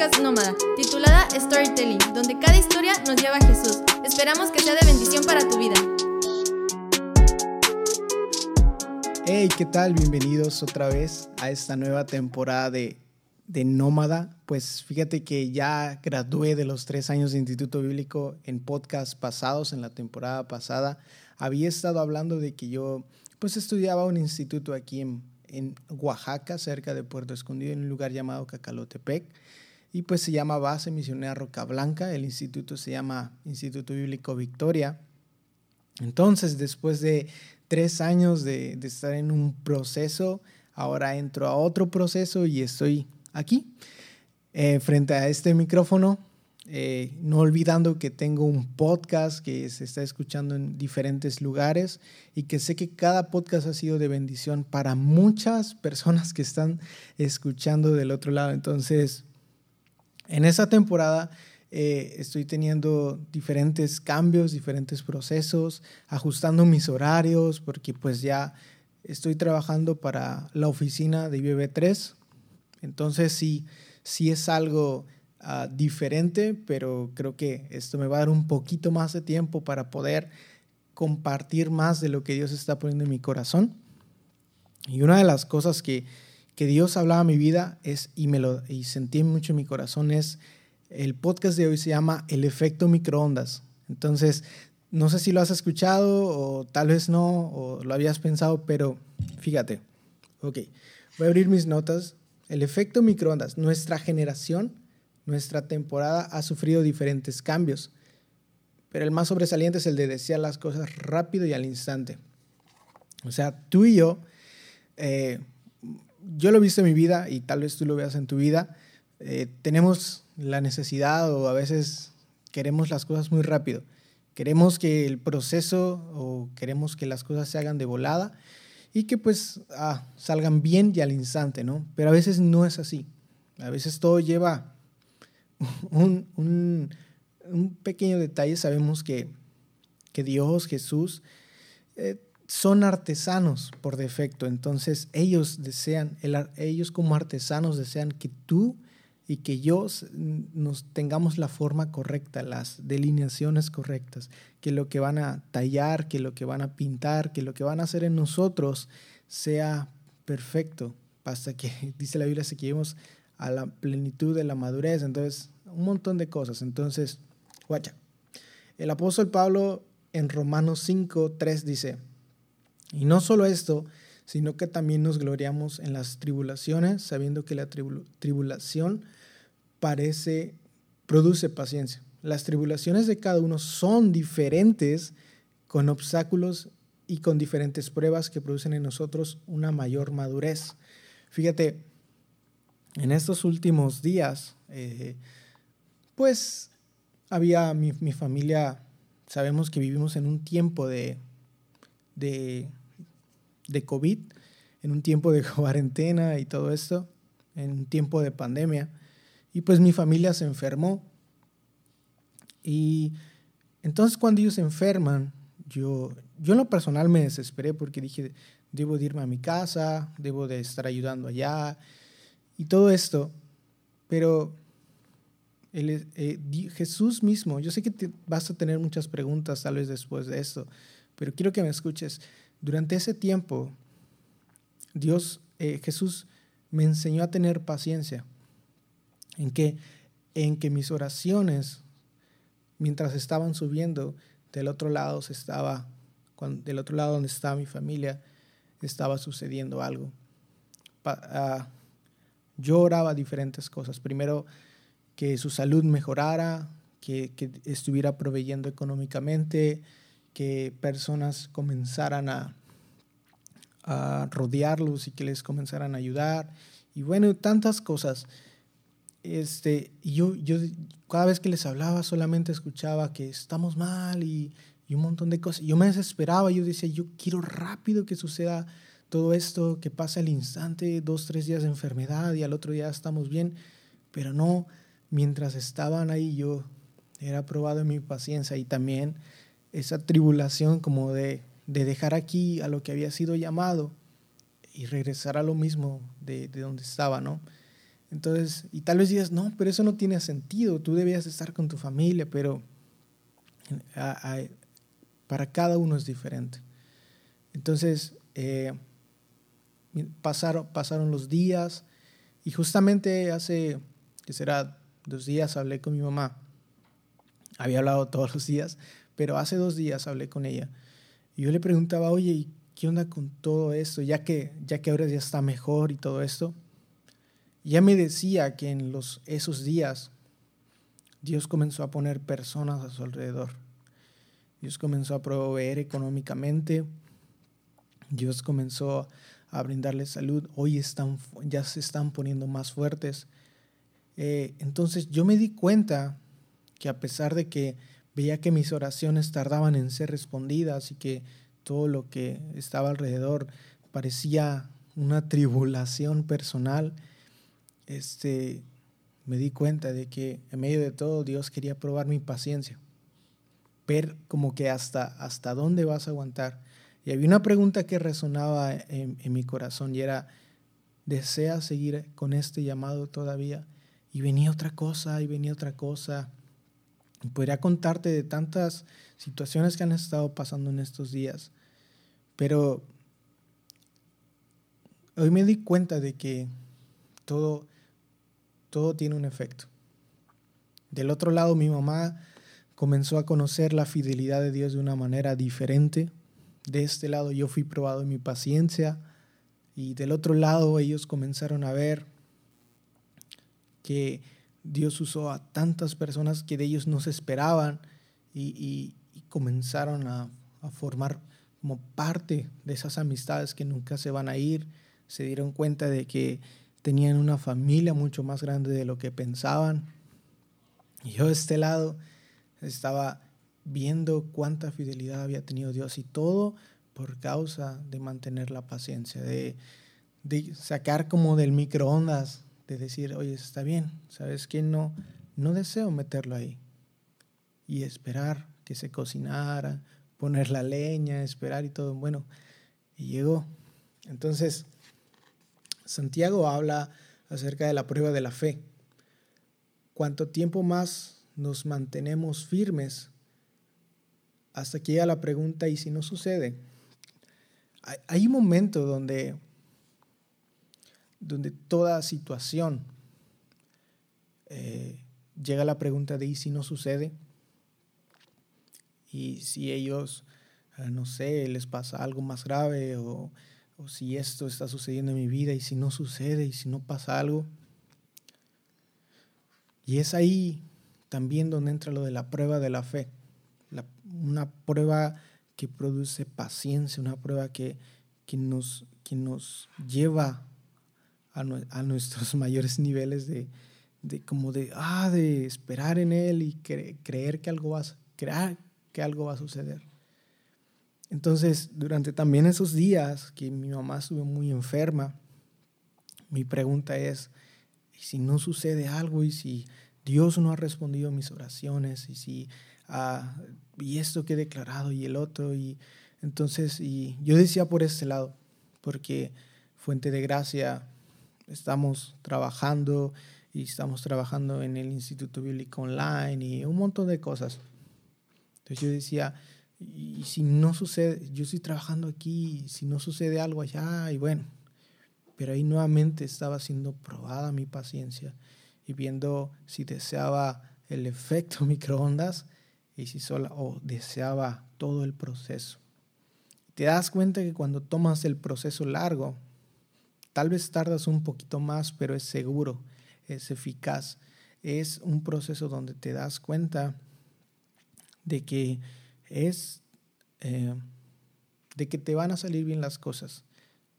podcast Nómada, titulada Storytelling, donde cada historia nos lleva a Jesús. Esperamos que sea de bendición para tu vida. Hey, ¿qué tal? Bienvenidos otra vez a esta nueva temporada de, de Nómada. Pues fíjate que ya gradué de los tres años de Instituto Bíblico en podcast pasados, en la temporada pasada. Había estado hablando de que yo pues estudiaba un instituto aquí en, en Oaxaca, cerca de Puerto Escondido, en un lugar llamado Cacalotepec. Y pues se llama Base Misionera Roca Blanca. El instituto se llama Instituto Bíblico Victoria. Entonces, después de tres años de, estar en un proceso, ahora entro a otro proceso y estoy aquí, eh, frente a este micrófono, eh, no olvidando que tengo un podcast que se está escuchando en diferentes lugares y que sé que cada podcast ha sido de bendición para muchas personas que están escuchando del otro lado. Entonces, en esa temporada eh, estoy teniendo diferentes cambios, diferentes procesos, ajustando mis horarios, porque pues ya estoy trabajando para la oficina de IBB3. Entonces, sí, sí es algo uh, diferente, pero creo que esto me va a dar un poquito más de tiempo para poder compartir más de lo que Dios está poniendo en mi corazón. Y una de las cosas que, que Dios hablaba a mi vida es, y, me lo, y sentí mucho en mi corazón, es el podcast de hoy se llama El efecto microondas. Entonces, no sé si lo has escuchado o tal vez no, o lo habías pensado, pero fíjate. Ok, voy a abrir mis notas. El efecto microondas. Nuestra generación nuestra temporada ha sufrido diferentes cambios, pero el más sobresaliente es el de desear las cosas rápido y al instante. O sea, tú y yo, eh, yo lo he visto en mi vida y tal vez tú lo veas en tu vida, eh, tenemos la necesidad o a veces queremos las cosas muy rápido. Queremos que el proceso o queremos que las cosas se hagan de volada y que pues ah, salgan bien y al instante, ¿no? Pero a veces no es así. A veces todo lleva un, un, pequeño detalle, sabemos que, que Dios, Jesús, eh, son artesanos por defecto, entonces ellos desean, el, ellos como artesanos desean que tú y que yo nos tengamos la forma correcta, las delineaciones correctas, que lo que van a tallar, que lo que van a pintar, que lo que van a hacer en nosotros sea perfecto, hasta que, dice la Biblia, se lleguemos a la plenitud de la madurez. Entonces, un montón de cosas. Entonces, guacha. El apóstol Pablo en Romanos 5, 3 dice, y no solo esto, sino que también nos gloriamos en las tribulaciones, sabiendo que la tribulación parece, produce paciencia. Las tribulaciones de cada uno son diferentes, con obstáculos y con diferentes pruebas que producen en nosotros una mayor madurez. Fíjate, en estos últimos días, eh, pues había mi, mi, familia, sabemos que vivimos en un tiempo de, de COVID, en un tiempo de cuarentena y todo esto, en un tiempo de pandemia. Y pues mi familia se enfermó. Y entonces cuando ellos se enferman, yo, yo en lo personal me desesperé porque dije, debo de irme a mi casa, debo de estar ayudando allá y todo esto, pero el, eh, Jesús mismo, yo sé que te, vas a tener muchas preguntas tal vez después de esto, pero quiero que me escuches. Durante ese tiempo, Dios, eh, Jesús me enseñó a tener paciencia, en que, en que mis oraciones, mientras estaban subiendo, del otro lado se estaba, del otro lado donde estaba mi familia, estaba sucediendo algo. Pa, uh, yo oraba diferentes cosas. Primero, que su salud mejorara, que, que estuviera proveyendo económicamente, que personas comenzaran a, rodearlos y que les comenzaran a ayudar. Y bueno, tantas cosas. Este, yo, yo cada vez que les hablaba solamente escuchaba que estamos mal y, y un montón de cosas. Yo me desesperaba, yo decía, yo quiero rápido que suceda todo esto que pasa al instante, dos, tres días de enfermedad y al otro día estamos bien, pero no, mientras estaban ahí yo era probado en mi paciencia y también esa tribulación como de, de dejar aquí a lo que había sido llamado y regresar a lo mismo de, de donde estaba, ¿no? Entonces, y tal vez digas, no, pero eso no tiene sentido, tú debías estar con tu familia, pero para cada uno es diferente. Entonces, eh, pasaron, pasaron los días y justamente hace, que será dos días, hablé con mi mamá. Había hablado todos los días, pero hace dos días hablé con ella. Y yo le preguntaba, oye, ¿y qué onda con todo esto? Ya que, ya que ahora ya está mejor y todo esto. Ya me decía que en los, esos días Dios comenzó a poner personas a su alrededor. Dios comenzó a proveer económicamente. Dios comenzó a brindarles salud. Hoy están, ya se están poniendo más fuertes. Eh, entonces yo me di cuenta que a pesar de que veía que mis oraciones tardaban en ser respondidas y que todo lo que estaba alrededor parecía una tribulación personal, este, me di cuenta de que en medio de todo Dios quería probar mi paciencia, ver como que hasta, hasta dónde vas a aguantar. Y había una pregunta que resonaba en, en mi corazón y era, ¿deseas seguir con este llamado todavía? Y venía otra cosa, y venía otra cosa. Podría contarte de tantas situaciones que han estado pasando en estos días, pero hoy me di cuenta de que todo todo tiene un efecto. Del otro lado, mi mamá comenzó a conocer la fidelidad de Dios de una manera diferente. De este lado yo fui probado en mi paciencia y del otro lado ellos comenzaron a ver que Dios usó a tantas personas que de ellos no se esperaban y, comenzaron a, formar como parte de esas amistades que nunca se van a ir. Se dieron cuenta de que tenían una familia mucho más grande de lo que pensaban. Y yo de este lado estaba viendo cuánta fidelidad había tenido Dios y todo por causa de mantener la paciencia, de, de sacar como del microondas, de decir, oye, está bien, ¿sabes qué? No, no deseo meterlo ahí. Y esperar que se cocinara, poner la leña, esperar y todo. Bueno, y llegó. Entonces, Santiago habla acerca de la prueba de la fe. Cuanto tiempo más nos mantenemos firmes hasta que llega la pregunta, ¿y si no sucede? Hay un momento donde, donde toda situación eh, llega la pregunta de ¿y si no sucede? Y si ellos, eh, no sé, les pasa algo más grave o o si esto está sucediendo en mi vida y si no sucede y si no pasa algo. Y es ahí también donde entra lo de la prueba de la fe. una prueba que produce paciencia, una prueba que, que, nos, que nos lleva a, nuestros mayores niveles de, de, como de, ah, de esperar en Él y creer que algo va a, creer que algo va a suceder. Entonces, durante también esos días que mi mamá estuvo muy enferma, mi pregunta es, ¿y si no sucede algo? ¿Y si Dios no ha respondido a mis oraciones? ¿Y si ah, y esto que he declarado y el otro? Y entonces, y yo decía por este lado, porque Fuente de Gracia estamos trabajando y estamos trabajando en el Instituto Bíblico Online y un montón de cosas. Entonces yo decía, y si no sucede, yo estoy trabajando aquí, si no sucede algo allá, y bueno, pero ahí nuevamente estaba siendo probada mi paciencia y viendo si deseaba el efecto microondas y si solo o deseaba todo el proceso. Te das cuenta que cuando tomas el proceso largo, tal vez tardas un poquito más, pero es seguro, es eficaz. Es un proceso donde te das cuenta de que es eh, de que te van a salir bien las cosas,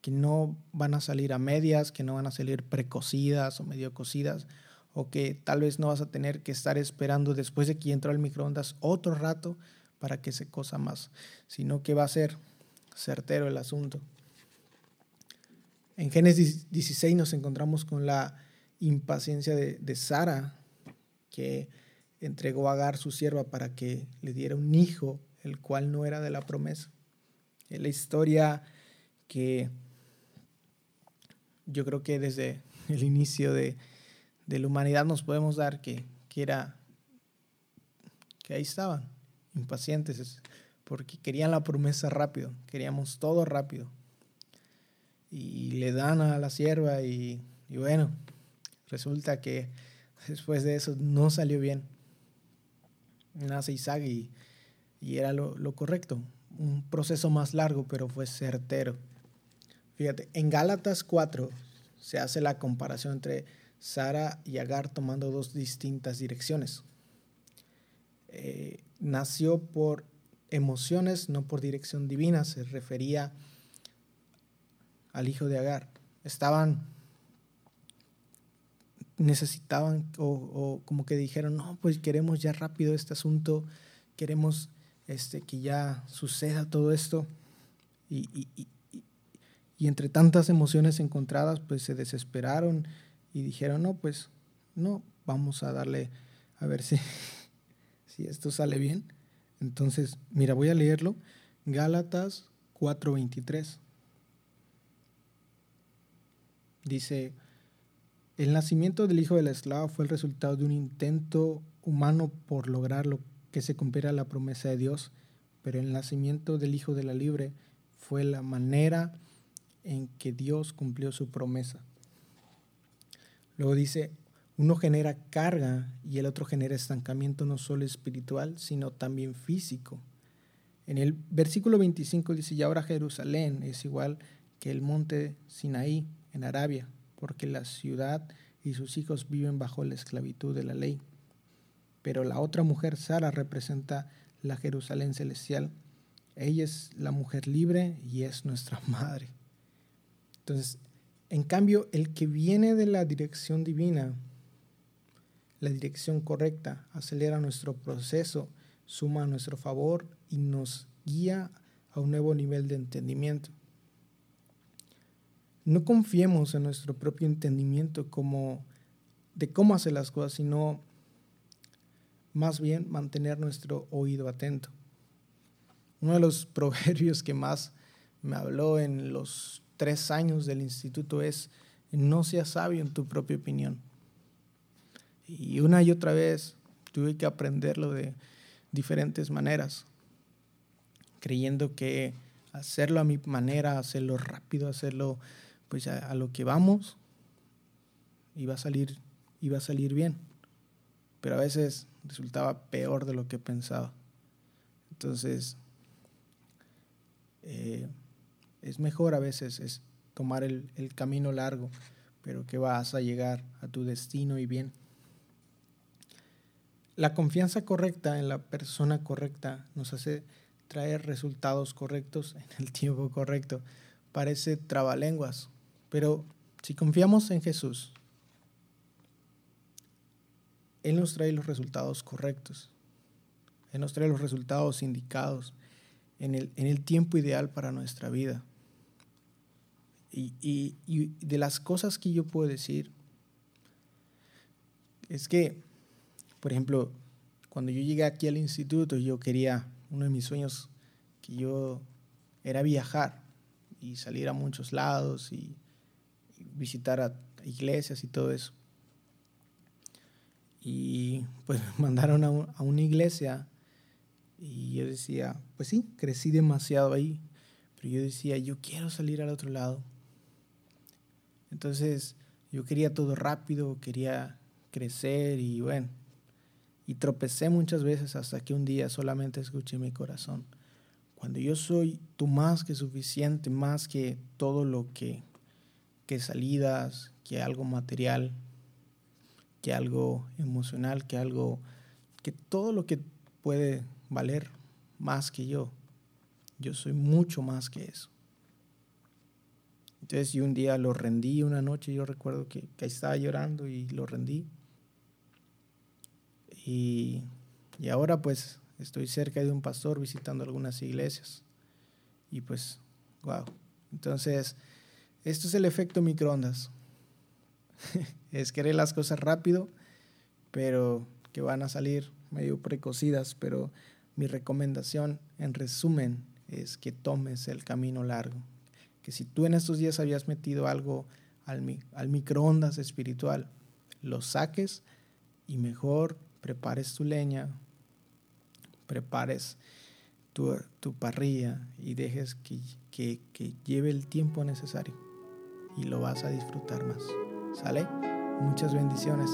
que no van a salir a medias, que no van a salir precocidas o medio cocidas, o que tal vez no vas a tener que estar esperando después de que entró el microondas otro rato para que se cosa más, sino que va a ser certero el asunto. En Génesis 16 nos encontramos con la impaciencia de, Sara, que entregó a Agar su sierva para que le diera un hijo, el cual no era de la promesa. Es la historia que yo creo que desde el inicio de, de la humanidad nos podemos dar que, que era que ahí estaban, impacientes, porque querían la promesa rápido, queríamos todo rápido. Y le dan a la sierva y, bueno, resulta que después de eso no salió bien. Nace Isaac y, era lo, lo correcto. Un proceso más largo, pero fue certero. Fíjate, en Gálatas 4 se hace la comparación entre Sara y Agar tomando dos distintas direcciones. Eh, nació por emociones, no por dirección divina, se refería al hijo de Agar. Estaban, necesitaban o, como que dijeron, no, pues queremos ya rápido este asunto, queremos este, que ya suceda todo esto. Y, y, y entre tantas emociones encontradas, pues se desesperaron y dijeron, no, pues no, vamos a darle a ver si, si esto sale bien. Entonces, mira, voy a leerlo. Gálatas 4:23. Dice, el nacimiento del hijo de la esclava fue el resultado de un intento humano por lograr lo que se cumpliera la promesa de Dios, pero el nacimiento del hijo de la libre fue la manera en que Dios cumplió su promesa. Luego dice, uno genera carga y el otro genera estancamiento no solo espiritual, sino también físico. En el versículo 25 dice, y ahora Jerusalén es igual que el monte Sinaí en Arabia, porque la ciudad y sus hijos viven bajo la esclavitud de la ley. Pero la otra mujer, Sara, representa la Jerusalén celestial. Ella es la mujer libre y es nuestra madre. Entonces, en cambio, el que viene de la dirección divina, la dirección correcta, acelera nuestro proceso, suma a nuestro favor y nos guía a un nuevo nivel de entendimiento. No confiemos en nuestro propio entendimiento como de cómo hacer las cosas, sino más bien mantener nuestro oído atento. Uno de los proverbios que más me habló en los tres años del instituto es no seas sabio en tu propia opinión. Y una y otra vez tuve que aprenderlo de diferentes maneras, creyendo que hacerlo a mi manera, hacerlo rápido, hacerlo pues a, lo que vamos, iba a salir, iba a salir bien. Pero a veces resultaba peor de lo que pensaba. Entonces, eh, es mejor a veces es tomar el, el camino largo, pero que vas a llegar a tu destino y bien. La confianza correcta en la persona correcta nos hace traer resultados correctos en el tiempo correcto. Parece trabalenguas, pero si confiamos en Jesús, Él nos trae los resultados correctos. Él nos trae los resultados indicados en el, en el tiempo ideal para nuestra vida. Y, y, y, de las cosas que yo puedo decir es que, por ejemplo, cuando yo llegué aquí al instituto, yo quería, uno de mis sueños que yo era viajar y salir a muchos lados y, visitar a iglesias y todo eso. Y pues me mandaron a, a una iglesia y yo decía, pues sí, crecí demasiado ahí, pero yo decía, yo quiero salir al otro lado. Entonces yo quería todo rápido, quería crecer y bueno, y tropecé muchas veces hasta que un día solamente escuché mi corazón. Cuando yo soy tú más que suficiente, más que todo lo que, que salidas, que algo material, que algo emocional, que algo, que todo lo que puede valer más que yo. Yo soy mucho más que eso. Entonces yo un día lo rendí, una noche yo recuerdo que, estaba llorando y lo rendí. Y, y, ahora pues estoy cerca de un pastor visitando algunas iglesias. Y pues, wow. Entonces, esto es el efecto microondas. es querer las cosas rápido, pero que van a salir medio precocidas, pero mi recomendación, en resumen, es que tomes el camino largo. Que si tú en estos días habías metido algo al, microondas espiritual, lo saques y mejor prepares tu leña, prepares tu, parrilla y dejes que, que lleve el tiempo necesario y lo vas a disfrutar más. ¿Sale? Muchas bendiciones.